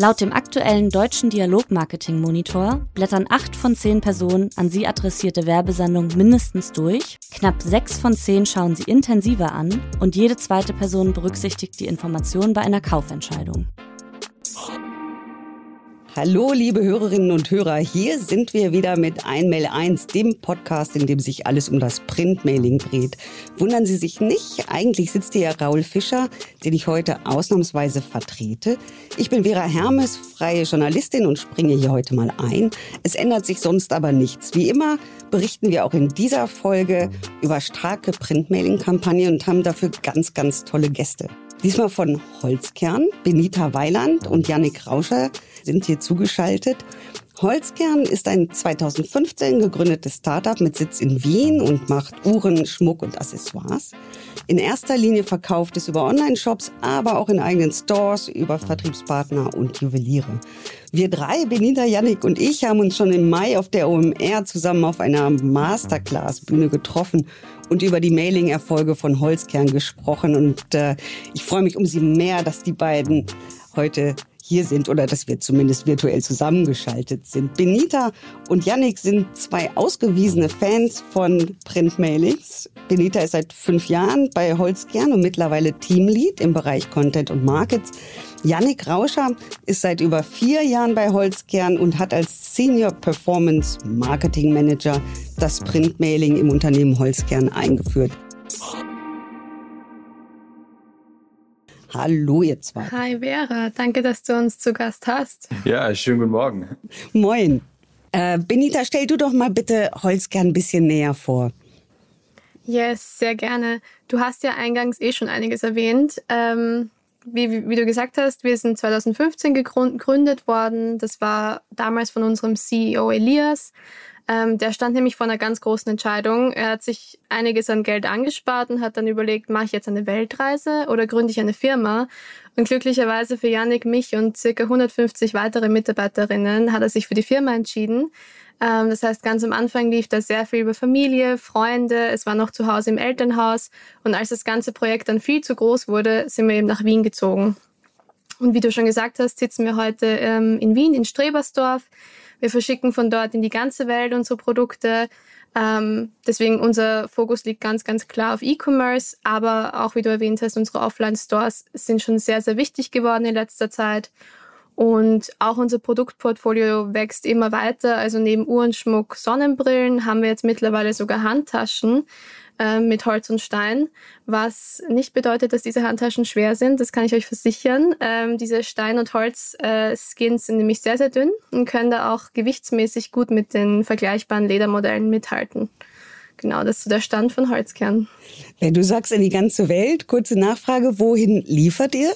Laut dem aktuellen deutschen Dialogmarketing-Monitor blättern acht von zehn Personen an sie adressierte Werbesendungen mindestens durch, knapp sechs von zehn schauen sie intensiver an und jede zweite Person berücksichtigt die Information bei einer Kaufentscheidung. Hallo, liebe Hörerinnen und Hörer. Hier sind wir wieder mit Einmail 1, dem Podcast, in dem sich alles um das Printmailing dreht. Wundern Sie sich nicht, eigentlich sitzt hier Raul Fischer, den ich heute ausnahmsweise vertrete. Ich bin Vera Hermes, freie Journalistin und springe hier heute mal ein. Es ändert sich sonst aber nichts. Wie immer berichten wir auch in dieser Folge über starke Printmailing-Kampagnen und haben dafür ganz, ganz tolle Gäste. Diesmal von Holzkern. Benita Weiland und Yannick Rauscher sind hier zugeschaltet. Holzkern ist ein 2015 gegründetes Startup mit Sitz in Wien und macht Uhren, Schmuck und Accessoires. In erster Linie verkauft es über Online-Shops, aber auch in eigenen Stores, über Vertriebspartner und Juweliere. Wir drei, Benita, Yannick und ich, haben uns schon im Mai auf der OMR zusammen auf einer Masterclass-Bühne getroffen und über die Mailing-Erfolge von Holzkern gesprochen. Und äh, ich freue mich umso mehr, dass die beiden heute hier sind oder dass wir zumindest virtuell zusammengeschaltet sind. Benita und Yannick sind zwei ausgewiesene Fans von Printmailings. Benita ist seit fünf Jahren bei Holzkern und mittlerweile Teamlead im Bereich Content und Markets. Yannick Rauscher ist seit über vier Jahren bei Holzkern und hat als Senior Performance Marketing Manager das Printmailing im Unternehmen Holzkern eingeführt. Hallo ihr zwei. Hi Vera, danke, dass du uns zu Gast hast. Ja, schönen guten Morgen. Moin. Äh, Benita, stell du doch mal bitte Holzkern ein bisschen näher vor. Yes, sehr gerne. Du hast ja eingangs eh schon einiges erwähnt. Ähm, wie, wie, wie, du gesagt hast, wir sind 2015 gegründet worden. Das war damals von unserem CEO Elias. Ähm, der stand nämlich vor einer ganz großen Entscheidung. Er hat sich einiges an Geld angespart und hat dann überlegt, mache ich jetzt eine Weltreise oder gründe ich eine Firma? Und glücklicherweise für Yannick, mich und circa 150 weitere Mitarbeiterinnen hat er sich für die Firma entschieden. Ähm, das heißt, ganz am Anfang lief da sehr viel über Familie, Freunde. Es war noch zu Hause im Elternhaus. Und als das ganze Projekt dann viel zu groß wurde, sind wir eben nach Wien gezogen. Und wie du schon gesagt hast, sitzen wir heute ähm, in Wien, in Strebersdorf. Wir verschicken von dort in die ganze Welt unsere Produkte. Ähm, deswegen unser Fokus liegt ganz, ganz klar auf E-Commerce, aber auch wie du erwähnt hast, unsere Offline-Stores sind schon sehr, sehr wichtig geworden in letzter Zeit. Und auch unser Produktportfolio wächst immer weiter. Also neben Uhrenschmuck, Sonnenbrillen haben wir jetzt mittlerweile sogar Handtaschen, ähm, mit Holz und Stein, was nicht bedeutet, dass diese Handtaschen schwer sind. Das kann ich euch versichern. Ähm, diese Stein- und Holz-Skins äh, sind nämlich sehr, sehr dünn und können da auch gewichtsmäßig gut mit den vergleichbaren Ledermodellen mithalten. Genau, das ist so der Stand von Holzkern. Wenn du sagst in die ganze Welt, kurze Nachfrage, wohin liefert ihr?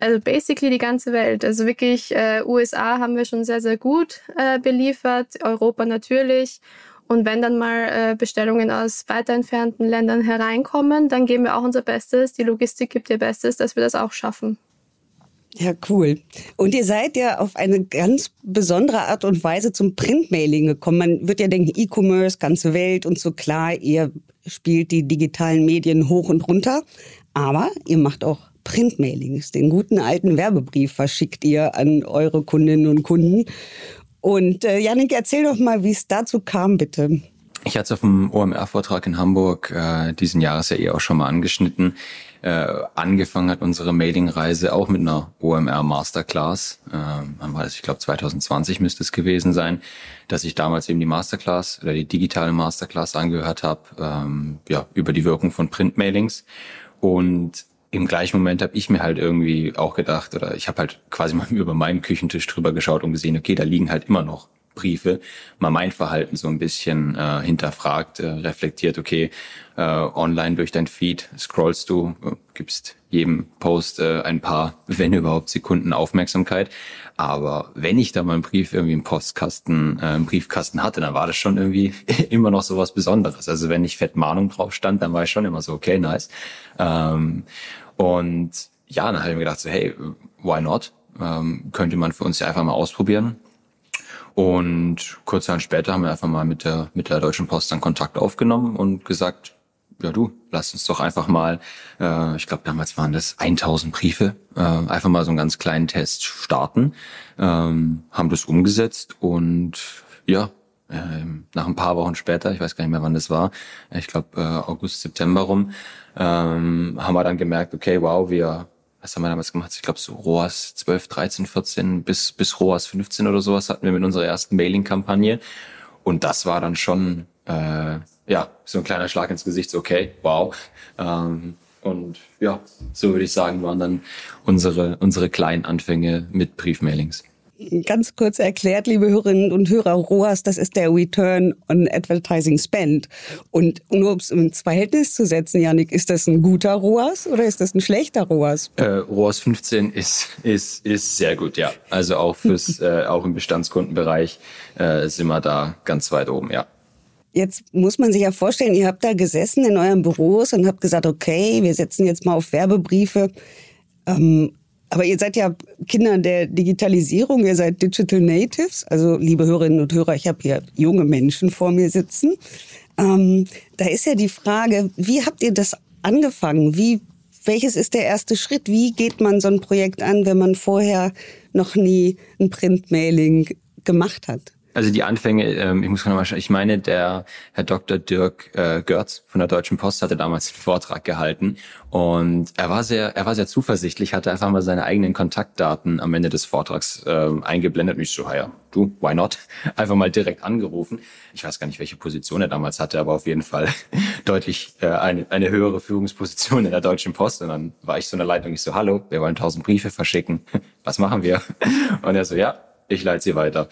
Also basically die ganze Welt. Also wirklich äh, USA haben wir schon sehr, sehr gut äh, beliefert, Europa natürlich und wenn dann mal äh, Bestellungen aus weiter entfernten Ländern hereinkommen, dann geben wir auch unser Bestes. Die Logistik gibt ihr Bestes, dass wir das auch schaffen. Ja, cool. Und ihr seid ja auf eine ganz besondere Art und Weise zum Printmailing gekommen. Man wird ja denken, E-Commerce, ganze Welt und so klar, ihr spielt die digitalen Medien hoch und runter. Aber ihr macht auch Printmailings. Den guten alten Werbebrief verschickt ihr an eure Kundinnen und Kunden. Und äh, Janik, erzähl doch mal, wie es dazu kam, bitte. Ich hatte es auf dem OMR-Vortrag in Hamburg äh, diesen Jahres ja eh auch schon mal angeschnitten. Äh, angefangen hat unsere Mailing-Reise auch mit einer OMR Masterclass. Äh, wann war das? Ich glaube 2020 müsste es gewesen sein, dass ich damals eben die Masterclass oder die digitale Masterclass angehört habe, ähm, ja, über die Wirkung von Printmailings. Und im gleichen Moment habe ich mir halt irgendwie auch gedacht, oder ich habe halt quasi mal über meinen Küchentisch drüber geschaut und gesehen, okay, da liegen halt immer noch Briefe, mal mein Verhalten so ein bisschen äh, hinterfragt, äh, reflektiert, okay, äh, online durch dein Feed scrollst du, äh, gibst jedem Post äh, ein paar, wenn überhaupt, Sekunden Aufmerksamkeit. Aber wenn ich da mal einen Brief irgendwie im Postkasten, äh, im Briefkasten hatte, dann war das schon irgendwie immer noch so was Besonderes. Also wenn nicht Fettmahnung drauf stand, dann war ich schon immer so, okay, nice. Ähm, und ja, dann habe ich mir gedacht, so, hey, why not? Ähm, könnte man für uns ja einfach mal ausprobieren. Und kurz Zeit später haben wir einfach mal mit der, mit der Deutschen Post dann Kontakt aufgenommen und gesagt, ja du, lass uns doch einfach mal, äh, ich glaube damals waren das 1000 Briefe, äh, einfach mal so einen ganz kleinen Test starten, ähm, haben das umgesetzt und ja, ähm, nach ein paar Wochen später, ich weiß gar nicht mehr, wann das war, ich glaube äh, August, September rum, ähm, haben wir dann gemerkt, okay, wow, wir, was haben wir damals gemacht? Ich glaube so ROAS 12, 13, 14 bis, bis ROAS 15 oder sowas hatten wir mit unserer ersten Mailing-Kampagne. Und das war dann schon, äh, ja, so ein kleiner Schlag ins Gesicht, so, okay, wow. Ähm, und ja, so würde ich sagen, waren dann unsere, unsere kleinen Anfänge mit Briefmailings. Ganz kurz erklärt, liebe Hörerinnen und Hörer, ROAS, das ist der Return on Advertising Spend. Und nur um es ins Verhältnis zu setzen, Janik, ist das ein guter ROAS oder ist das ein schlechter ROAS? Äh, ROAS 15 ist, ist, ist sehr gut, ja. Also auch fürs, äh, auch im Bestandskundenbereich äh, sind wir da ganz weit oben, ja. Jetzt muss man sich ja vorstellen, ihr habt da gesessen in euren Büros und habt gesagt, okay, wir setzen jetzt mal auf Werbebriefe. Ähm, aber ihr seid ja Kinder der Digitalisierung, ihr seid Digital Natives. Also, liebe Hörerinnen und Hörer, ich habe hier junge Menschen vor mir sitzen. Ähm, da ist ja die Frage, wie habt ihr das angefangen? Wie, welches ist der erste Schritt? Wie geht man so ein Projekt an, wenn man vorher noch nie ein Printmailing gemacht hat? Also die Anfänge, ähm, ich muss noch mal schauen, ich meine, der Herr Dr. Dirk äh, Görz von der Deutschen Post hatte damals einen Vortrag gehalten und er war sehr, er war sehr zuversichtlich, hatte einfach mal seine eigenen Kontaktdaten am Ende des Vortrags äh, eingeblendet und ich so, ja, du, why not? Einfach mal direkt angerufen. Ich weiß gar nicht, welche Position er damals hatte, aber auf jeden Fall deutlich äh, eine, eine höhere Führungsposition in der Deutschen Post und dann war ich so in der Leitung, ich so, hallo, wir wollen tausend Briefe verschicken, was machen wir? Und er so, ja, ich leite sie weiter.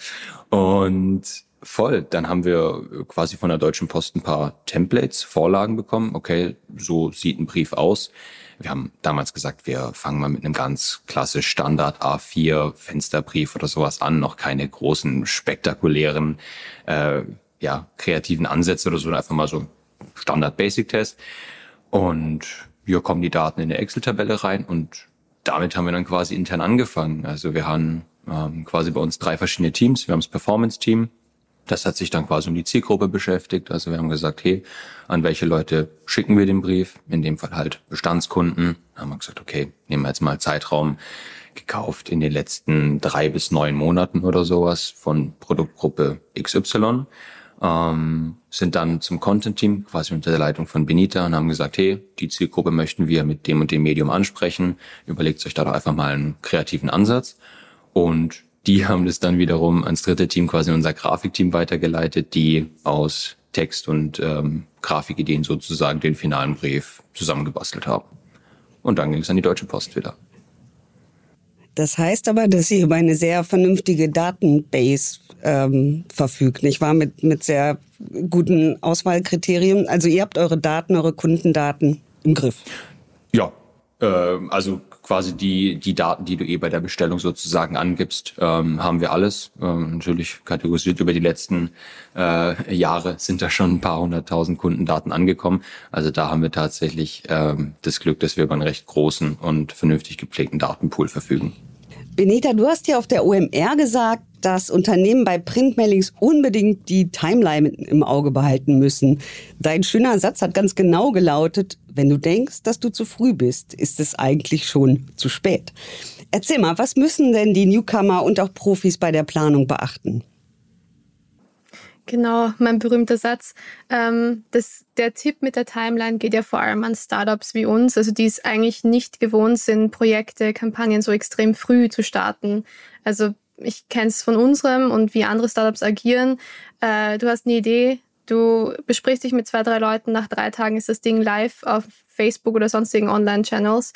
Und voll, dann haben wir quasi von der Deutschen Post ein paar Templates, Vorlagen bekommen. Okay, so sieht ein Brief aus. Wir haben damals gesagt, wir fangen mal mit einem ganz klassisch Standard A4 Fensterbrief oder sowas an, noch keine großen spektakulären, äh, ja, kreativen Ansätze oder so, einfach mal so Standard Basic Test. Und hier kommen die Daten in eine Excel-Tabelle rein und damit haben wir dann quasi intern angefangen. Also wir haben ähm, quasi bei uns drei verschiedene Teams. Wir haben das Performance-Team, das hat sich dann quasi um die Zielgruppe beschäftigt. Also wir haben gesagt, hey, an welche Leute schicken wir den Brief? In dem Fall halt Bestandskunden. Dann haben wir gesagt, okay, nehmen wir jetzt mal Zeitraum gekauft in den letzten drei bis neun Monaten oder sowas von Produktgruppe XY. Ähm, sind dann zum Content-Team quasi unter der Leitung von Benita und haben gesagt, hey, die Zielgruppe möchten wir mit dem und dem Medium ansprechen. Überlegt euch da doch einfach mal einen kreativen Ansatz. Und die haben das dann wiederum ans dritte Team, quasi unser Grafikteam weitergeleitet, die aus Text und ähm, Grafikideen sozusagen den finalen Brief zusammengebastelt haben. Und dann ging es an die Deutsche Post wieder. Das heißt aber, dass ihr über eine sehr vernünftige Datenbase ähm, verfügt, nicht wahr? Mit, mit sehr guten Auswahlkriterien. Also ihr habt eure Daten, eure Kundendaten im Griff. Ja, äh, also quasi die, die Daten, die du eh bei der Bestellung sozusagen angibst, ähm, haben wir alles. Ähm, natürlich kategorisiert über die letzten äh, Jahre sind da schon ein paar hunderttausend Kundendaten angekommen. Also da haben wir tatsächlich ähm, das Glück, dass wir über einen recht großen und vernünftig gepflegten Datenpool verfügen. Benita, du hast ja auf der OMR gesagt, dass Unternehmen bei Printmailings unbedingt die Timeline im Auge behalten müssen. Dein schöner Satz hat ganz genau gelautet, wenn du denkst, dass du zu früh bist, ist es eigentlich schon zu spät. Erzähl mal, was müssen denn die Newcomer und auch Profis bei der Planung beachten? Genau, mein berühmter Satz. Ähm, das, der Tipp mit der Timeline geht ja vor allem an Startups wie uns, also die es eigentlich nicht gewohnt sind, Projekte, Kampagnen so extrem früh zu starten. Also ich kenne es von unserem und wie andere Startups agieren. Äh, du hast eine Idee, du besprichst dich mit zwei, drei Leuten, nach drei Tagen ist das Ding live auf Facebook oder sonstigen Online-Channels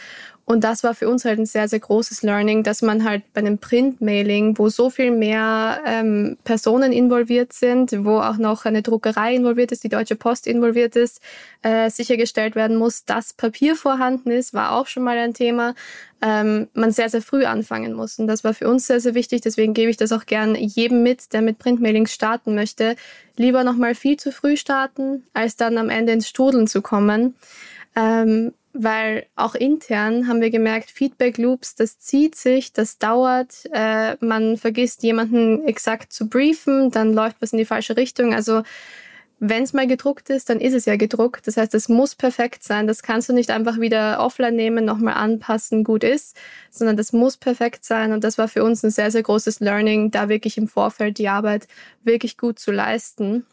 und das war für uns halt ein sehr, sehr großes Learning, dass man halt bei einem Print-Mailing, wo so viel mehr ähm, Personen involviert sind, wo auch noch eine Druckerei involviert ist, die Deutsche Post involviert ist, äh, sichergestellt werden muss, dass Papier vorhanden ist, war auch schon mal ein Thema. Ähm, man sehr, sehr früh anfangen muss. Und das war für uns sehr, sehr wichtig. Deswegen gebe ich das auch gern jedem mit, der mit Printmailings starten möchte. Lieber nochmal viel zu früh starten, als dann am Ende ins Studeln zu kommen. Ähm, weil auch intern haben wir gemerkt, Feedback Loops, das zieht sich, das dauert, äh, man vergisst jemanden exakt zu briefen, dann läuft was in die falsche Richtung. Also wenn es mal gedruckt ist, dann ist es ja gedruckt. Das heißt, es muss perfekt sein. Das kannst du nicht einfach wieder offline nehmen, nochmal anpassen, gut ist, sondern das muss perfekt sein. Und das war für uns ein sehr, sehr großes Learning, da wirklich im Vorfeld die Arbeit wirklich gut zu leisten.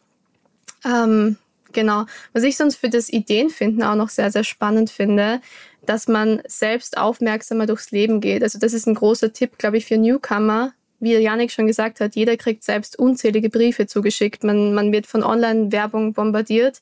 Ähm, genau. Was ich sonst für das Ideenfinden auch noch sehr, sehr spannend finde, dass man selbst aufmerksamer durchs Leben geht. Also das ist ein großer Tipp, glaube ich, für Newcomer, wie Janik schon gesagt hat, jeder kriegt selbst unzählige Briefe zugeschickt. Man, man wird von Online-Werbung bombardiert.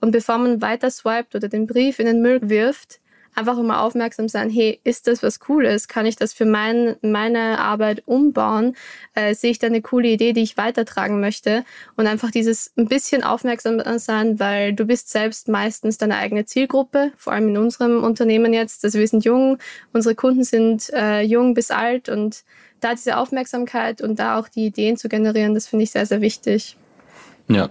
Und bevor man weiter swiped oder den Brief in den Müll wirft, einfach immer aufmerksam sein, hey, ist das was Cooles? Kann ich das für mein, meine Arbeit umbauen? Äh, sehe ich da eine coole Idee, die ich weitertragen möchte? Und einfach dieses ein bisschen aufmerksam sein, weil du bist selbst meistens deine eigene Zielgruppe, vor allem in unserem Unternehmen jetzt. Also wir sind jung, unsere Kunden sind äh, jung bis alt und da diese Aufmerksamkeit und da auch die Ideen zu generieren, das finde ich sehr, sehr wichtig. Ja,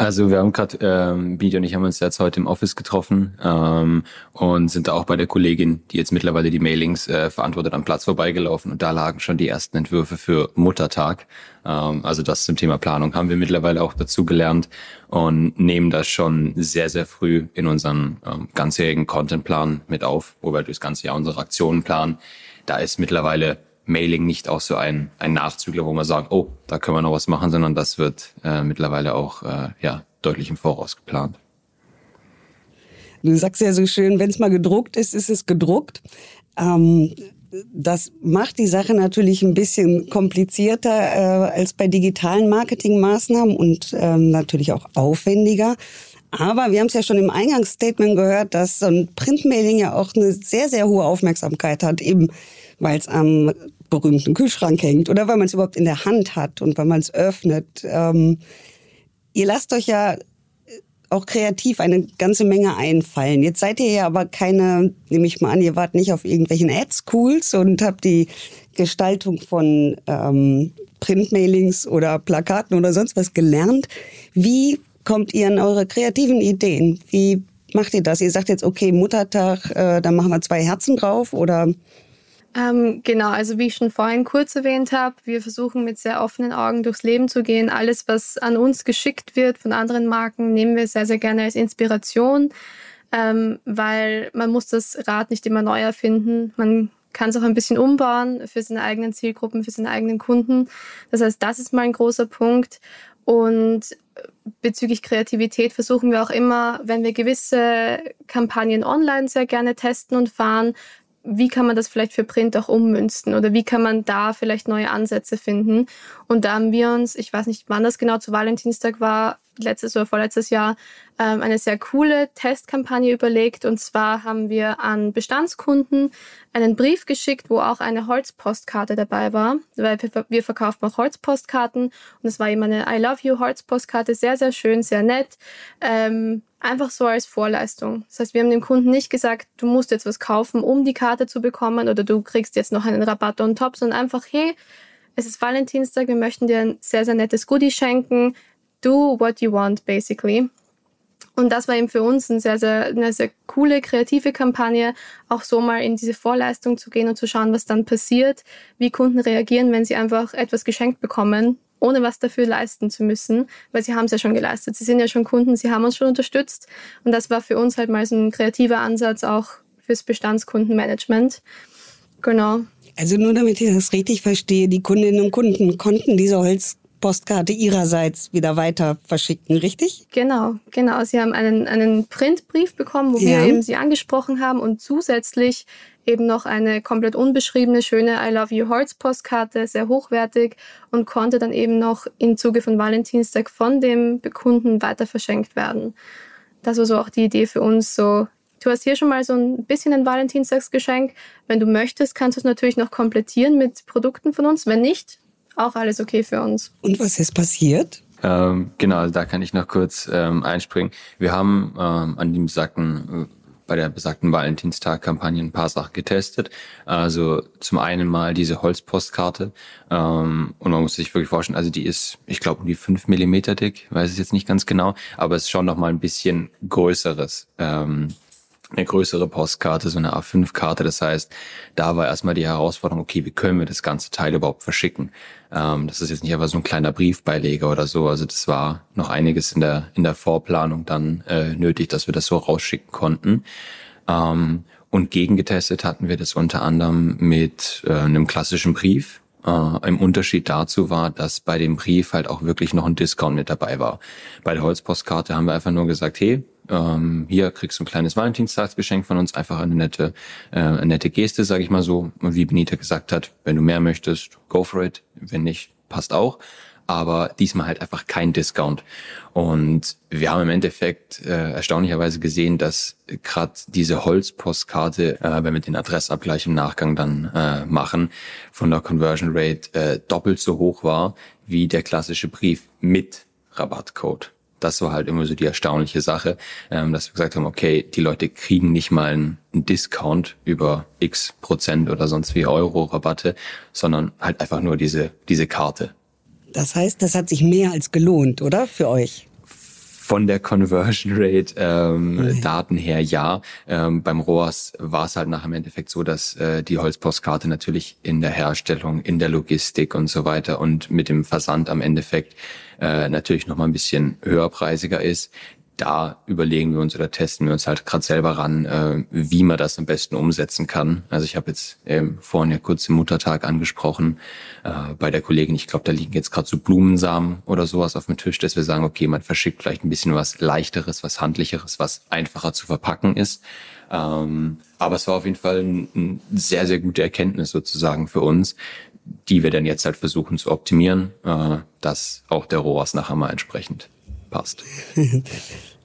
also wir haben gerade, ähm, Bidi und ich haben uns jetzt heute im Office getroffen ähm, und sind da auch bei der Kollegin, die jetzt mittlerweile die Mailings äh, verantwortet, am Platz vorbeigelaufen und da lagen schon die ersten Entwürfe für Muttertag. Ähm, also das zum Thema Planung haben wir mittlerweile auch dazu gelernt und nehmen das schon sehr, sehr früh in unseren ähm, ganzjährigen Contentplan mit auf, wo wir durchs ganze Jahr unsere Aktionen planen. Da ist mittlerweile Mailing nicht auch so ein, ein Nachzügler, wo man sagt, oh, da können wir noch was machen, sondern das wird äh, mittlerweile auch äh, ja, deutlich im Voraus geplant. Du sagst ja so schön, wenn es mal gedruckt ist, ist es gedruckt. Ähm, das macht die Sache natürlich ein bisschen komplizierter äh, als bei digitalen Marketingmaßnahmen und ähm, natürlich auch aufwendiger. Aber wir haben es ja schon im Eingangsstatement gehört, dass so ein Printmailing ja auch eine sehr, sehr hohe Aufmerksamkeit hat, eben weil es am berühmten Kühlschrank hängt oder weil man es überhaupt in der Hand hat und weil man es öffnet. Ähm, ihr lasst euch ja auch kreativ eine ganze Menge einfallen. Jetzt seid ihr ja aber keine, nehme ich mal an, ihr wart nicht auf irgendwelchen Ad-Schools und habt die Gestaltung von ähm, Printmailings oder Plakaten oder sonst was gelernt. Wie kommt ihr an eure kreativen Ideen? Wie macht ihr das? Ihr sagt jetzt, okay, Muttertag, äh, da machen wir zwei Herzen drauf oder ähm, genau, also wie ich schon vorhin kurz erwähnt habe, wir versuchen mit sehr offenen Augen durchs Leben zu gehen. Alles, was an uns geschickt wird von anderen Marken, nehmen wir sehr, sehr gerne als Inspiration, ähm, weil man muss das Rad nicht immer neu erfinden. Man kann es auch ein bisschen umbauen für seine eigenen Zielgruppen, für seine eigenen Kunden. Das heißt, das ist mal ein großer Punkt. Und bezüglich Kreativität versuchen wir auch immer, wenn wir gewisse Kampagnen online sehr gerne testen und fahren, wie kann man das vielleicht für Print auch ummünzen oder wie kann man da vielleicht neue Ansätze finden. Und da haben wir uns, ich weiß nicht, wann das genau zu Valentinstag war, letztes oder vorletztes Jahr ähm, eine sehr coole Testkampagne überlegt. Und zwar haben wir an Bestandskunden einen Brief geschickt, wo auch eine Holzpostkarte dabei war, weil wir verkaufen auch Holzpostkarten. Und es war eben eine I Love You Holzpostkarte, sehr, sehr schön, sehr nett. Ähm, einfach so als Vorleistung. Das heißt, wir haben dem Kunden nicht gesagt, du musst jetzt was kaufen, um die Karte zu bekommen oder du kriegst jetzt noch einen Rabatt on top, sondern einfach, hey, es ist Valentinstag, wir möchten dir ein sehr, sehr nettes Goodie schenken do what you want, basically. Und das war eben für uns eine sehr, sehr, eine sehr coole, kreative Kampagne, auch so mal in diese Vorleistung zu gehen und zu schauen, was dann passiert, wie Kunden reagieren, wenn sie einfach etwas geschenkt bekommen, ohne was dafür leisten zu müssen, weil sie haben es ja schon geleistet. Sie sind ja schon Kunden, sie haben uns schon unterstützt. Und das war für uns halt mal so ein kreativer Ansatz auch fürs Bestandskundenmanagement. Genau. Also nur damit ich das richtig verstehe, die Kundinnen und Kunden konnten diese Holz Postkarte ihrerseits wieder weiter verschicken, richtig? Genau, genau. Sie haben einen, einen Printbrief bekommen, wo ja. wir eben Sie angesprochen haben und zusätzlich eben noch eine komplett unbeschriebene, schöne I Love You Hearts Postkarte, sehr hochwertig und konnte dann eben noch im Zuge von Valentinstag von dem Kunden weiter verschenkt werden. Das war so auch die Idee für uns, so Du hast hier schon mal so ein bisschen ein Valentinstagsgeschenk. Wenn du möchtest, kannst du es natürlich noch komplettieren mit Produkten von uns. Wenn nicht, auch alles okay für uns. Und was ist passiert? Ähm, genau, da kann ich noch kurz ähm, einspringen. Wir haben ähm, an dem besagten, äh, bei der besagten Valentinstag-Kampagne ein paar Sachen getestet. Also zum einen mal diese Holzpostkarte. Ähm, und man muss sich wirklich vorstellen, also die ist, ich glaube, um die fünf Millimeter dick, weiß es jetzt nicht ganz genau, aber es ist schon noch mal ein bisschen größeres. Ähm, eine größere Postkarte, so eine A5-Karte. Das heißt, da war erstmal die Herausforderung, okay, wie können wir das ganze Teil überhaupt verschicken? Ähm, das ist jetzt nicht einfach so ein kleiner Briefbeileger oder so. Also das war noch einiges in der, in der Vorplanung dann äh, nötig, dass wir das so rausschicken konnten. Ähm, und gegengetestet hatten wir das unter anderem mit äh, einem klassischen Brief. Äh, Im Unterschied dazu war, dass bei dem Brief halt auch wirklich noch ein Discount mit dabei war. Bei der Holzpostkarte haben wir einfach nur gesagt, hey, ähm, hier kriegst du ein kleines Valentinstagsgeschenk von uns, einfach eine nette, äh, eine nette Geste, sage ich mal so. Und wie Benita gesagt hat, wenn du mehr möchtest, go for it. Wenn nicht, passt auch. Aber diesmal halt einfach kein Discount. Und wir haben im Endeffekt äh, erstaunlicherweise gesehen, dass gerade diese Holzpostkarte, äh, wenn wir den Adressabgleich im Nachgang dann äh, machen, von der Conversion Rate äh, doppelt so hoch war wie der klassische Brief mit Rabattcode das war halt immer so die erstaunliche Sache, ähm, dass wir gesagt haben, okay, die Leute kriegen nicht mal einen Discount über x Prozent oder sonst wie Euro Rabatte, sondern halt einfach nur diese, diese Karte. Das heißt, das hat sich mehr als gelohnt, oder? Für euch? Von der Conversion Rate ähm, okay. Daten her ja. Ähm, beim ROAS war es halt nach im Endeffekt so, dass äh, die Holzpostkarte natürlich in der Herstellung, in der Logistik und so weiter und mit dem Versand am Endeffekt äh, natürlich noch mal ein bisschen höherpreisiger ist. Da überlegen wir uns oder testen wir uns halt gerade selber ran, äh, wie man das am besten umsetzen kann. Also ich habe jetzt ähm, vorhin ja kurz den Muttertag angesprochen äh, bei der Kollegin. Ich glaube, da liegen jetzt gerade so Blumensamen oder sowas auf dem Tisch, dass wir sagen, okay, man verschickt vielleicht ein bisschen was leichteres, was handlicheres, was einfacher zu verpacken ist. Ähm, aber es war auf jeden Fall ein, ein sehr, sehr gute Erkenntnis sozusagen für uns, die wir dann jetzt halt versuchen zu optimieren, äh, dass auch der ROAS nachher mal entsprechend passt.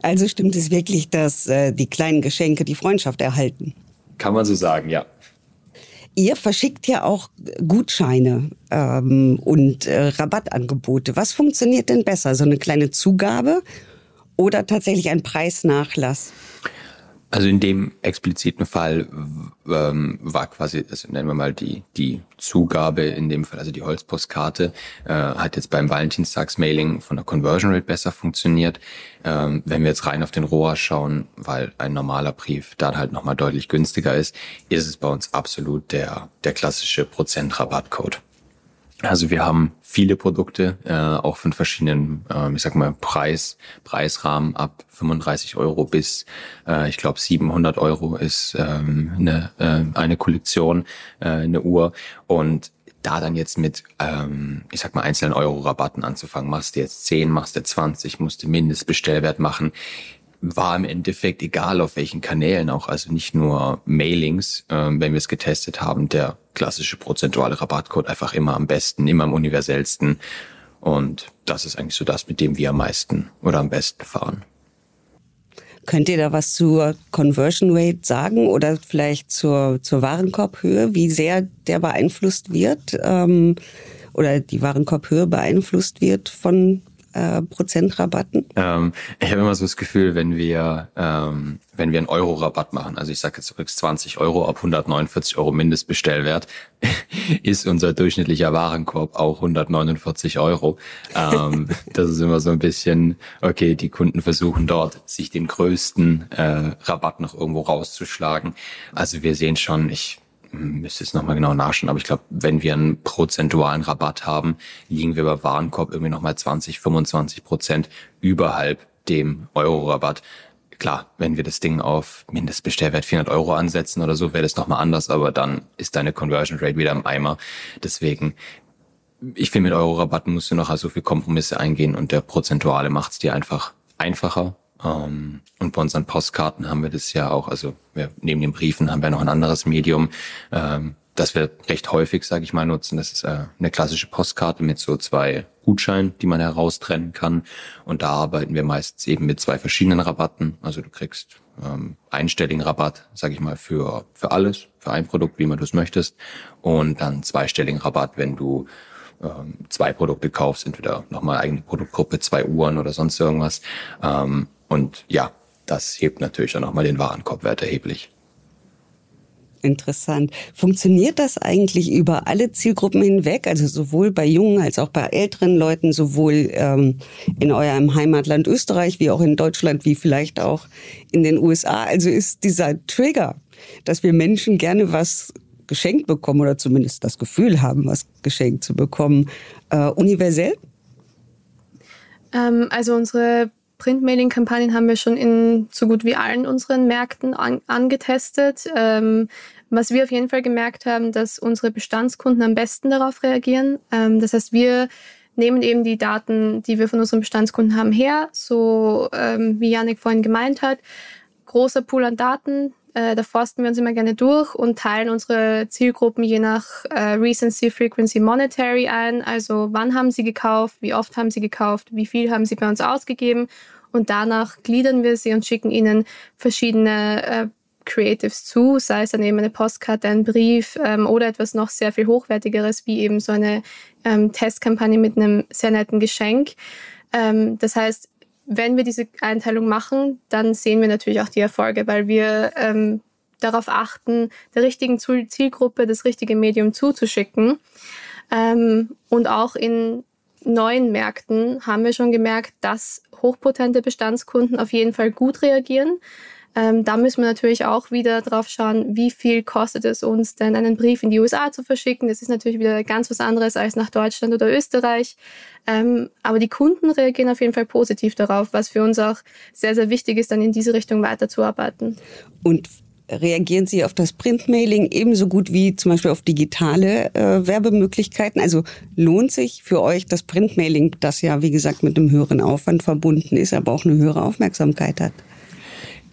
Also stimmt es wirklich, dass äh, die kleinen Geschenke die Freundschaft erhalten? Kann man so sagen, ja. Ihr verschickt ja auch Gutscheine ähm, und äh, Rabattangebote. Was funktioniert denn besser? So eine kleine Zugabe oder tatsächlich ein Preisnachlass? Also in dem expliziten Fall ähm, war quasi, also nennen wir mal die, die Zugabe in dem Fall, also die Holzpostkarte, äh, hat jetzt beim Valentinstagsmailing von der Conversion Rate besser funktioniert. Ähm, wenn wir jetzt rein auf den ROA schauen, weil ein normaler Brief dann halt nochmal deutlich günstiger ist, ist es bei uns absolut der, der klassische Prozentrabattcode. Also wir haben viele Produkte, äh, auch von verschiedenen, äh, ich sag mal, Preis, Preisrahmen ab 35 Euro bis, äh, ich glaube, 700 Euro ist ähm, eine, äh, eine Kollektion, äh, eine Uhr. Und da dann jetzt mit, ähm, ich sag mal, einzelnen Euro-Rabatten anzufangen, machst du jetzt 10, machst du 20, musst du Mindestbestellwert machen, war im Endeffekt egal auf welchen Kanälen auch, also nicht nur Mailings, äh, wenn wir es getestet haben, der klassische prozentuale Rabattcode einfach immer am besten, immer am universellsten. Und das ist eigentlich so das, mit dem wir am meisten oder am besten fahren. Könnt ihr da was zur Conversion Rate sagen oder vielleicht zur, zur Warenkorbhöhe, wie sehr der beeinflusst wird ähm, oder die Warenkorbhöhe beeinflusst wird von äh, Prozentrabatten? Ähm, ich habe immer so das Gefühl, wenn wir, ähm, wenn wir einen Euro-Rabatt machen, also ich sage jetzt übrigens 20 Euro ab 149 Euro Mindestbestellwert, ist unser durchschnittlicher Warenkorb auch 149 Euro. Ähm, das ist immer so ein bisschen, okay, die Kunden versuchen dort, sich den größten äh, Rabatt noch irgendwo rauszuschlagen. Also wir sehen schon, ich müsste es nochmal genau nachschauen, aber ich glaube, wenn wir einen prozentualen Rabatt haben, liegen wir bei Warenkorb irgendwie nochmal 20, 25 Prozent überhalb dem Euro-Rabatt. Klar, wenn wir das Ding auf Mindestbestellwert 400 Euro ansetzen oder so, wäre das nochmal anders, aber dann ist deine Conversion Rate wieder im Eimer. Deswegen, ich finde, mit Euro-Rabatten musst du noch so viel Kompromisse eingehen und der Prozentuale macht es dir einfach einfacher ähm, und bei unseren Postkarten haben wir das ja auch, also wir, neben den Briefen haben wir noch ein anderes Medium, ähm, das wir recht häufig, sage ich mal, nutzen. Das ist äh, eine klassische Postkarte mit so zwei Gutscheinen, die man heraustrennen kann. Und da arbeiten wir meistens eben mit zwei verschiedenen Rabatten. Also du kriegst ähm, einstelligen Rabatt, sage ich mal, für, für alles, für ein Produkt, wie man das möchtest. Und dann zweistelligen Rabatt, wenn du ähm, zwei Produkte kaufst, entweder nochmal eigene Produktgruppe, zwei Uhren oder sonst irgendwas. Ähm, und ja, das hebt natürlich dann nochmal den Warenkorbwert erheblich. Interessant. Funktioniert das eigentlich über alle Zielgruppen hinweg, also sowohl bei jungen als auch bei älteren Leuten, sowohl ähm, in eurem Heimatland Österreich wie auch in Deutschland, wie vielleicht auch in den USA? Also ist dieser Trigger, dass wir Menschen gerne was geschenkt bekommen oder zumindest das Gefühl haben, was geschenkt zu bekommen, äh, universell? Ähm, also unsere Printmailing-Kampagnen haben wir schon in so gut wie allen unseren Märkten an, angetestet. Ähm, was wir auf jeden Fall gemerkt haben, dass unsere Bestandskunden am besten darauf reagieren. Ähm, das heißt, wir nehmen eben die Daten, die wir von unseren Bestandskunden haben, her, so ähm, wie Janik vorhin gemeint hat. Großer Pool an Daten, äh, da forsten wir uns immer gerne durch und teilen unsere Zielgruppen je nach äh, Recency, Frequency, Monetary ein. Also wann haben sie gekauft, wie oft haben sie gekauft, wie viel haben sie bei uns ausgegeben. Und danach gliedern wir sie und schicken ihnen verschiedene äh, Creatives zu, sei es dann eben eine Postkarte, ein Brief ähm, oder etwas noch sehr viel hochwertigeres, wie eben so eine ähm, Testkampagne mit einem sehr netten Geschenk. Ähm, das heißt, wenn wir diese Einteilung machen, dann sehen wir natürlich auch die Erfolge, weil wir ähm, darauf achten, der richtigen Zielgruppe das richtige Medium zuzuschicken. Ähm, und auch in neuen Märkten haben wir schon gemerkt, dass hochpotente Bestandskunden auf jeden Fall gut reagieren. Ähm, da müssen wir natürlich auch wieder drauf schauen, wie viel kostet es uns denn, einen Brief in die USA zu verschicken. Das ist natürlich wieder ganz was anderes als nach Deutschland oder Österreich. Ähm, aber die Kunden reagieren auf jeden Fall positiv darauf, was für uns auch sehr, sehr wichtig ist, dann in diese Richtung weiterzuarbeiten. Und reagieren Sie auf das Printmailing ebenso gut wie zum Beispiel auf digitale äh, Werbemöglichkeiten? Also lohnt sich für euch das Printmailing, das ja, wie gesagt, mit einem höheren Aufwand verbunden ist, aber auch eine höhere Aufmerksamkeit hat?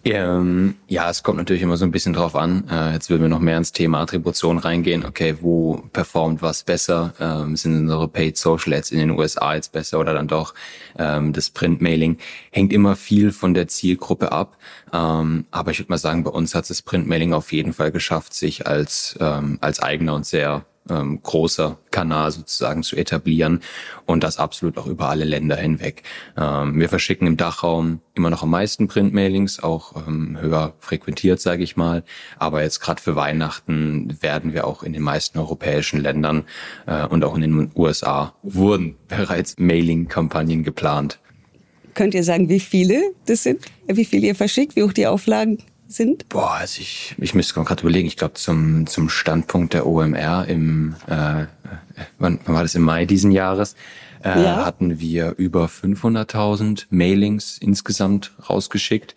Ähm, ja, es kommt natürlich immer so ein bisschen drauf an. Äh, jetzt würden wir noch mehr ins Thema Attribution reingehen. Okay, wo performt was besser? Ähm, sind unsere Paid Social Ads in den USA jetzt besser oder dann doch ähm, das Printmailing? Hängt immer viel von der Zielgruppe ab. Ähm, aber ich würde mal sagen, bei uns hat das Printmailing auf jeden Fall geschafft, sich als, ähm, als eigener und sehr ähm, großer Kanal sozusagen zu etablieren und das absolut auch über alle Länder hinweg. Ähm, wir verschicken im Dachraum immer noch am meisten Printmailings, auch ähm, höher frequentiert, sage ich mal. Aber jetzt gerade für Weihnachten werden wir auch in den meisten europäischen Ländern äh, und auch in den USA wurden bereits Mailing-Kampagnen geplant. Könnt ihr sagen, wie viele das sind? Wie viele ihr verschickt? Wie hoch die Auflagen sind? Boah, also ich, ich müsste gerade überlegen. Ich glaube, zum, zum Standpunkt der OMR im, äh, wann, wann war das, im Mai diesen Jahres, äh, ja. hatten wir über 500.000 Mailings insgesamt rausgeschickt.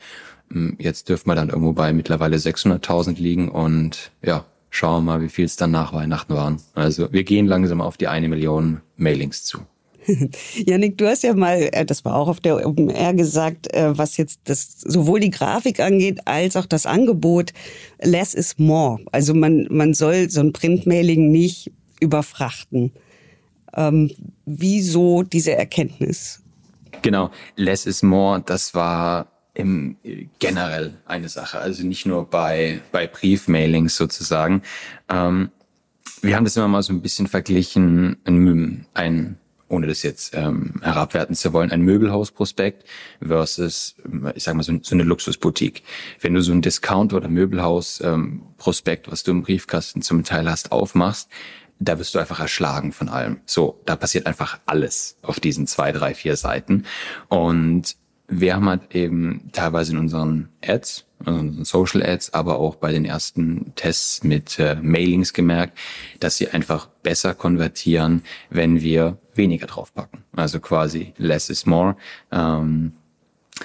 Hm, jetzt dürfen wir dann irgendwo bei mittlerweile 600.000 liegen und ja, schauen wir mal, wie viel es dann nach Weihnachten waren. Also wir gehen langsam auf die eine Million Mailings zu. Janik, du hast ja mal, äh, das war auch auf der OpenR gesagt, äh, was jetzt das sowohl die Grafik angeht als auch das Angebot, less is more. Also man, man soll so ein Printmailing nicht überfrachten. Ähm, wieso diese Erkenntnis? Genau, less is more, das war im, generell eine Sache, also nicht nur bei, bei Briefmailings sozusagen. Ähm, wir haben das immer mal so ein bisschen verglichen, ein, ein ohne das jetzt ähm, herabwerten zu wollen, ein Möbelhausprospekt versus, ich sag mal, so, so eine Luxusboutique. Wenn du so ein Discount- oder Möbelhaus-Prospekt, ähm, was du im Briefkasten zum Teil hast, aufmachst, da wirst du einfach erschlagen von allem. So, da passiert einfach alles auf diesen zwei, drei, vier Seiten. Und wir haben halt eben teilweise in unseren Ads, in unseren Social Ads, aber auch bei den ersten Tests mit äh, Mailings gemerkt, dass sie einfach besser konvertieren, wenn wir weniger draufpacken. Also quasi less is more. Ähm,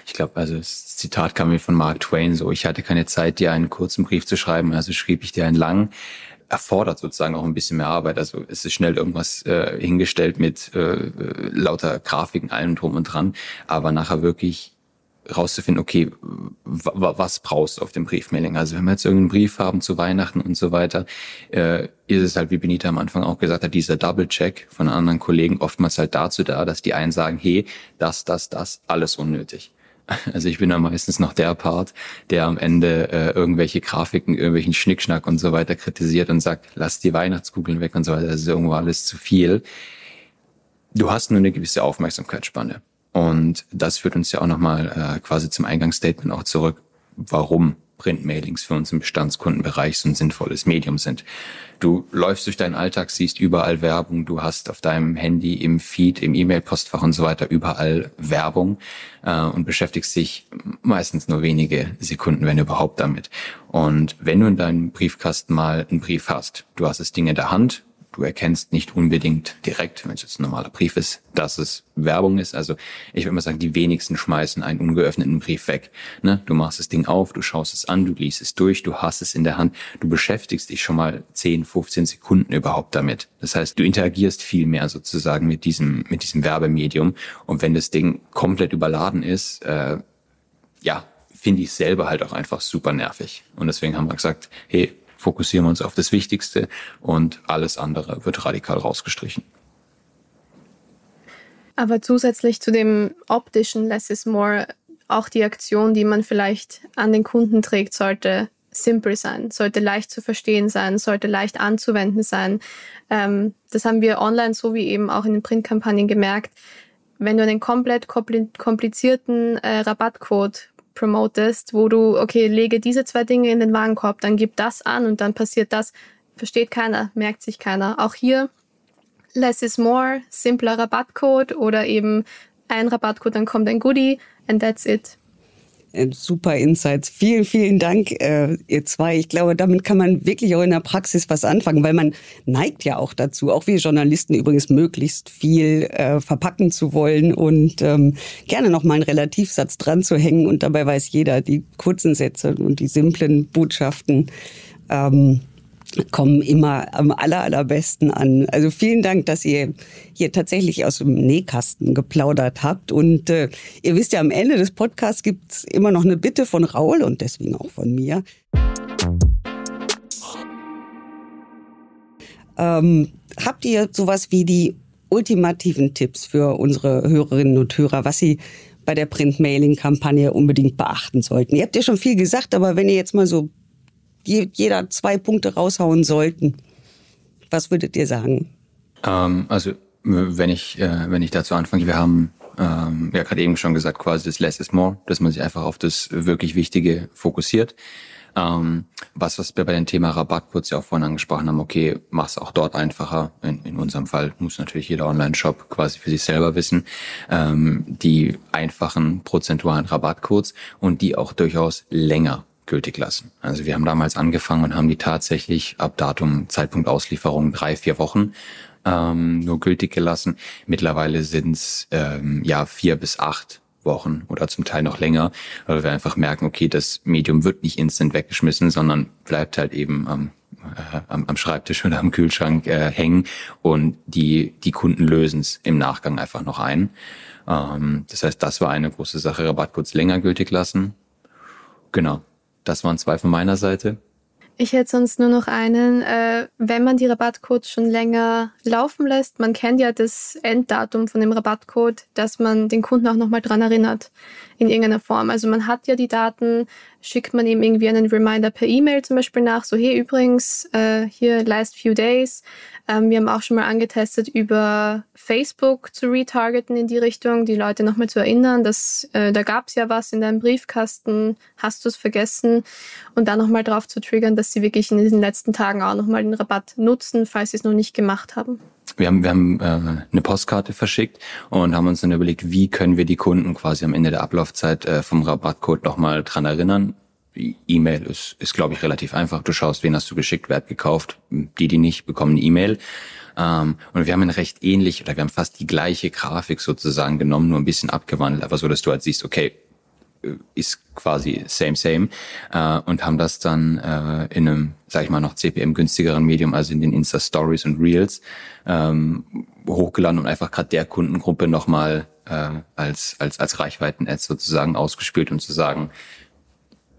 ich glaube, also das Zitat kam mir von Mark Twain so, ich hatte keine Zeit, dir einen kurzen Brief zu schreiben, also schrieb ich dir einen langen erfordert sozusagen auch ein bisschen mehr Arbeit. Also es ist schnell irgendwas äh, hingestellt mit äh, lauter Grafiken, allem drum und dran, aber nachher wirklich rauszufinden, okay, was brauchst du auf dem Briefmailing? Also wenn wir jetzt irgendeinen Brief haben zu Weihnachten und so weiter, äh, ist es halt, wie Benita am Anfang auch gesagt hat, dieser Double-Check von anderen Kollegen oftmals halt dazu da, dass die einen sagen, hey, das, das, das, alles unnötig. Also ich bin da meistens noch der Part, der am Ende äh, irgendwelche Grafiken, irgendwelchen Schnickschnack und so weiter kritisiert und sagt, lass die Weihnachtskugeln weg und so weiter. Das ist irgendwo alles zu viel. Du hast nur eine gewisse Aufmerksamkeitsspanne. Und das führt uns ja auch nochmal äh, quasi zum Eingangsstatement auch zurück. Warum Printmailings für uns im Bestandskundenbereich so ein sinnvolles Medium sind. Du läufst durch deinen Alltag, siehst überall Werbung, du hast auf deinem Handy, im Feed, im E-Mail-Postfach und so weiter überall Werbung äh, und beschäftigst dich meistens nur wenige Sekunden, wenn überhaupt damit. Und wenn du in deinem Briefkasten mal einen Brief hast, du hast das Ding in der Hand, du erkennst nicht unbedingt direkt, wenn es jetzt ein normaler Brief ist, dass es Werbung ist. Also ich würde mal sagen, die wenigsten schmeißen einen ungeöffneten Brief weg. Ne? Du machst das Ding auf, du schaust es an, du liest es durch, du hast es in der Hand, du beschäftigst dich schon mal 10, 15 Sekunden überhaupt damit. Das heißt, du interagierst viel mehr sozusagen mit diesem, mit diesem Werbemedium. Und wenn das Ding komplett überladen ist, äh, ja, finde ich selber halt auch einfach super nervig. Und deswegen haben wir gesagt, hey, fokussieren wir uns auf das Wichtigste und alles andere wird radikal rausgestrichen. Aber zusätzlich zu dem optischen Less is More, auch die Aktion, die man vielleicht an den Kunden trägt, sollte simpel sein, sollte leicht zu verstehen sein, sollte leicht anzuwenden sein. Ähm, das haben wir online so wie eben auch in den Printkampagnen gemerkt. Wenn du einen komplett komplizierten äh, Rabattcode promotest, wo du, okay, lege diese zwei Dinge in den Warenkorb, dann gib das an und dann passiert das. Versteht keiner, merkt sich keiner. Auch hier less is more, simpler Rabattcode oder eben ein Rabattcode, dann kommt ein Goodie and that's it. Äh, super Insights. Vielen, vielen Dank, äh, ihr zwei. Ich glaube, damit kann man wirklich auch in der Praxis was anfangen, weil man neigt ja auch dazu, auch wir Journalisten übrigens möglichst viel äh, verpacken zu wollen und ähm, gerne noch mal einen Relativsatz dran zu hängen. Und dabei weiß jeder, die kurzen Sätze und die simplen Botschaften ähm, kommen immer am aller, allerbesten an. Also vielen Dank, dass ihr hier tatsächlich aus dem Nähkasten geplaudert habt. Und äh, ihr wisst ja, am Ende des Podcasts gibt's immer noch eine Bitte von Raul und deswegen auch von mir. Ähm, habt ihr sowas wie die ultimativen Tipps für unsere Hörerinnen und Hörer, was sie bei der Print-Mailing-Kampagne unbedingt beachten sollten? Ihr habt ja schon viel gesagt, aber wenn ihr jetzt mal so jeder zwei Punkte raushauen sollten, was würdet ihr sagen? Ähm, also wenn ich, äh, wenn ich dazu anfange, wir haben ähm, ja gerade eben schon gesagt, quasi das Less is More, dass man sich einfach auf das wirklich Wichtige fokussiert. Ähm, was, was wir bei dem Thema Rabattcodes ja auch vorhin angesprochen haben, okay, mach's auch dort einfacher. In, in unserem Fall muss natürlich jeder Online-Shop quasi für sich selber wissen. Ähm, die einfachen prozentualen Rabattcodes und die auch durchaus länger gültig lassen. Also wir haben damals angefangen und haben die tatsächlich ab Datum, Zeitpunkt Auslieferung drei, vier Wochen ähm, nur gültig gelassen. Mittlerweile sind es ähm, ja vier bis acht Wochen oder zum Teil noch länger, weil wir einfach merken, okay, das Medium wird nicht instant weggeschmissen, sondern bleibt halt eben am, äh, am, am Schreibtisch oder am Kühlschrank äh, hängen und die, die Kunden lösen es im Nachgang einfach noch ein. Ähm, das heißt, das war eine große Sache, Rabatt kurz länger gültig lassen. Genau. Das waren zwei von meiner Seite. Ich hätte sonst nur noch einen, äh, wenn man die Rabattcodes schon länger laufen lässt, man kennt ja das Enddatum von dem Rabattcode, dass man den Kunden auch nochmal dran erinnert in irgendeiner Form. Also man hat ja die Daten, schickt man ihm irgendwie einen Reminder per E-Mail zum Beispiel nach, so hey übrigens, äh, hier last few days. Ähm, wir haben auch schon mal angetestet, über Facebook zu retargeten in die Richtung, die Leute nochmal zu erinnern, dass äh, da gab es ja was in deinem Briefkasten, hast du es vergessen und dann nochmal drauf zu triggern, dass sie wirklich in diesen letzten Tagen auch nochmal den Rabatt nutzen, falls sie es noch nicht gemacht haben. Wir haben, wir haben äh, eine Postkarte verschickt und haben uns dann überlegt, wie können wir die Kunden quasi am Ende der Ablaufzeit äh, vom Rabattcode nochmal dran erinnern. E-Mail ist, ist glaube ich, relativ einfach. Du schaust, wen hast du geschickt, wer hat gekauft. Die, die nicht, bekommen eine E-Mail. Ähm, und wir haben eine recht ähnlich, oder wir haben fast die gleiche Grafik sozusagen genommen, nur ein bisschen abgewandelt, aber so, dass du halt siehst, okay, ist quasi same, same. Äh, und haben das dann äh, in einem, sag ich mal, noch CPM günstigeren Medium, also in den Insta-Stories und Reels, ähm, hochgeladen und einfach gerade der Kundengruppe nochmal äh, als, als, als Reichweiten-Ads sozusagen ausgespielt und zu sagen,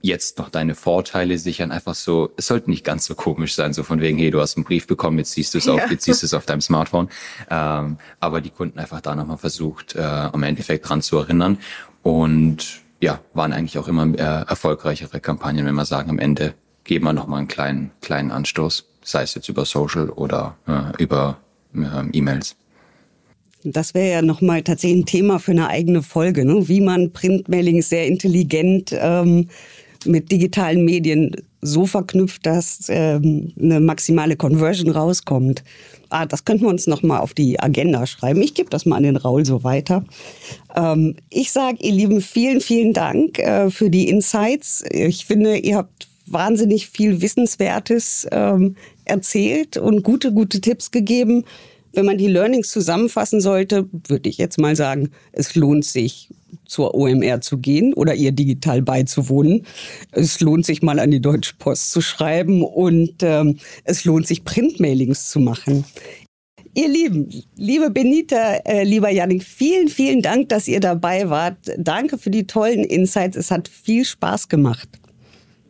jetzt noch deine Vorteile sichern, einfach so, es sollte nicht ganz so komisch sein, so von wegen, hey, du hast einen Brief bekommen, jetzt siehst du es ja. auf, jetzt siehst du es auf deinem Smartphone. Ähm, aber die Kunden einfach da nochmal versucht, äh, am Endeffekt dran zu erinnern. Und ja, waren eigentlich auch immer äh, erfolgreichere Kampagnen, wenn wir sagen, am Ende geben wir nochmal einen kleinen, kleinen Anstoß, sei es jetzt über Social oder äh, über äh, E-Mails. Das wäre ja nochmal tatsächlich ein Thema für eine eigene Folge, ne? wie man Printmailings sehr intelligent ähm, mit digitalen Medien so verknüpft, dass ähm, eine maximale Conversion rauskommt. Ah, das könnten wir uns noch mal auf die Agenda schreiben. Ich gebe das mal an den Raul so weiter. Ähm, ich sage, ihr Lieben, vielen, vielen Dank äh, für die Insights. Ich finde, ihr habt wahnsinnig viel Wissenswertes ähm, erzählt und gute, gute Tipps gegeben. Wenn man die Learnings zusammenfassen sollte, würde ich jetzt mal sagen, es lohnt sich, zur OMR zu gehen oder ihr digital beizuwohnen. Es lohnt sich mal an die Deutsche Post zu schreiben und ähm, es lohnt sich Printmailings zu machen. Ihr Lieben, liebe Benita, äh, lieber Janik, vielen, vielen Dank, dass ihr dabei wart. Danke für die tollen Insights. Es hat viel Spaß gemacht.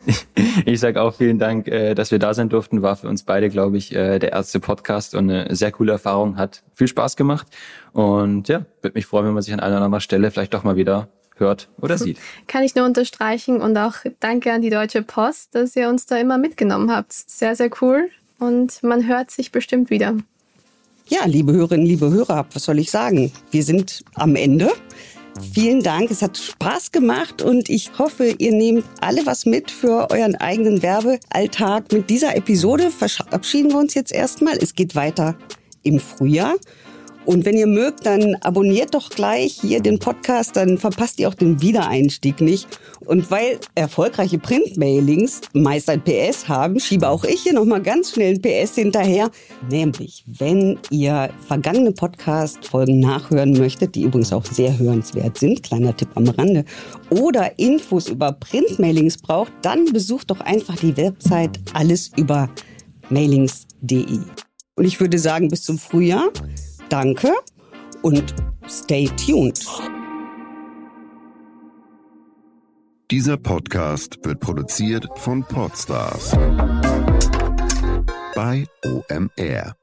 Ich sage auch vielen Dank, äh, dass wir da sein durften. War für uns beide, glaube ich, äh, der erste Podcast und eine sehr coole Erfahrung. Hat viel Spaß gemacht. Und ja, würde mich freuen, wenn man sich an einer oder anderen Stelle vielleicht doch mal wieder hört oder sieht. Kann ich nur unterstreichen und auch danke an die Deutsche Post, dass ihr uns da immer mitgenommen habt. Sehr, sehr cool und man hört sich bestimmt wieder. Ja, liebe Hörerinnen, liebe Hörer, was soll ich sagen? Wir sind am Ende. Vielen Dank, es hat Spaß gemacht und ich hoffe, ihr nehmt alle was mit für euren eigenen Werbealltag. Mit dieser Episode verabschieden wir uns jetzt erstmal. Es geht weiter im Frühjahr. Und wenn ihr mögt, dann abonniert doch gleich hier den Podcast, dann verpasst ihr auch den Wiedereinstieg nicht. Und weil erfolgreiche Printmailings meist ein PS haben, schiebe auch ich hier nochmal ganz schnell ein PS hinterher. Nämlich, wenn ihr vergangene Podcast-Folgen nachhören möchtet, die übrigens auch sehr hörenswert sind, kleiner Tipp am Rande, oder Infos über Printmailings braucht, dann besucht doch einfach die Website alles über mailings.de. Und ich würde sagen, bis zum Frühjahr Danke und stay tuned. Dieser Podcast wird produziert von Podstars bei OMR.